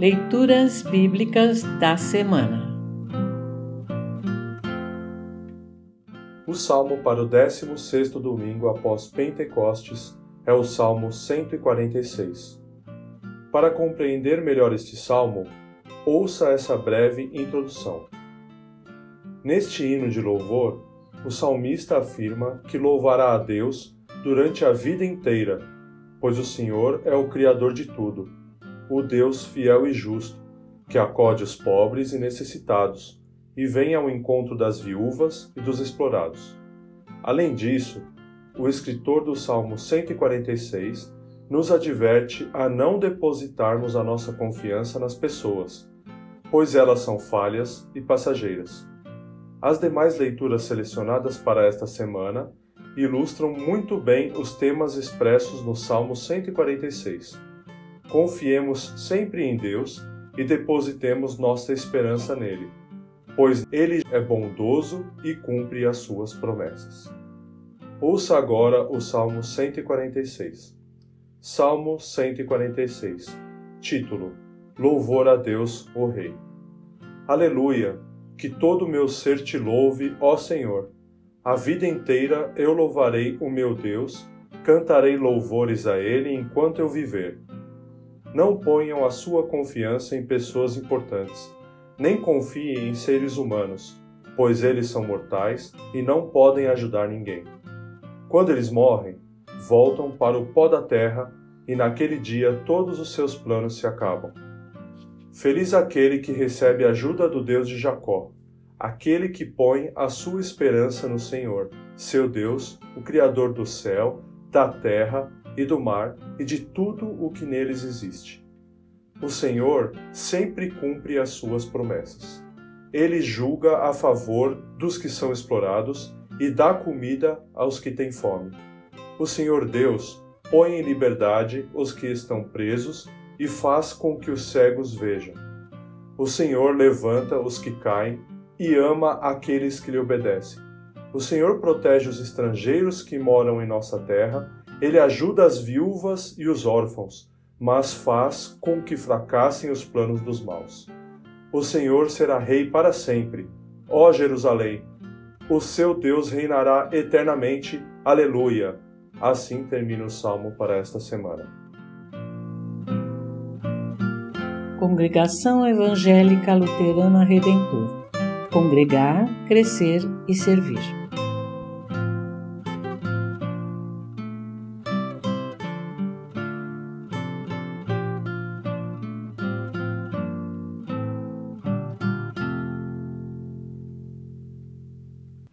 Leituras Bíblicas da Semana O salmo para o 16º domingo após Pentecostes é o Salmo 146. Para compreender melhor este salmo, ouça essa breve introdução. Neste hino de louvor, o salmista afirma que louvará a Deus durante a vida inteira, pois o Senhor é o Criador de tudo o Deus fiel e justo, que acode os pobres e necessitados e vem ao encontro das viúvas e dos explorados. Além disso, o escritor do Salmo 146 nos adverte a não depositarmos a nossa confiança nas pessoas, pois elas são falhas e passageiras. As demais leituras selecionadas para esta semana ilustram muito bem os temas expressos no Salmo 146 confiemos sempre em Deus e depositemos nossa esperança nele, pois ele é bondoso e cumpre as suas promessas. Ouça agora o Salmo 146. Salmo 146. Título: Louvor a Deus, o Rei. Aleluia! Que todo o meu ser te louve, ó Senhor. A vida inteira eu louvarei o meu Deus, cantarei louvores a ele enquanto eu viver não ponham a sua confiança em pessoas importantes, nem confiem em seres humanos, pois eles são mortais e não podem ajudar ninguém. Quando eles morrem, voltam para o pó da terra e naquele dia todos os seus planos se acabam. Feliz aquele que recebe a ajuda do Deus de Jacó, aquele que põe a sua esperança no Senhor, seu Deus, o Criador do céu, da terra e do mar e de tudo o que neles existe. O Senhor sempre cumpre as suas promessas. Ele julga a favor dos que são explorados e dá comida aos que têm fome. O Senhor Deus põe em liberdade os que estão presos e faz com que os cegos vejam. O Senhor levanta os que caem e ama aqueles que lhe obedecem. O Senhor protege os estrangeiros que moram em nossa terra ele ajuda as viúvas e os órfãos, mas faz com que fracassem os planos dos maus. O Senhor será rei para sempre. Ó Jerusalém, o seu Deus reinará eternamente. Aleluia. Assim termina o salmo para esta semana. Congregação Evangélica Luterana Redentor Congregar, Crescer e Servir.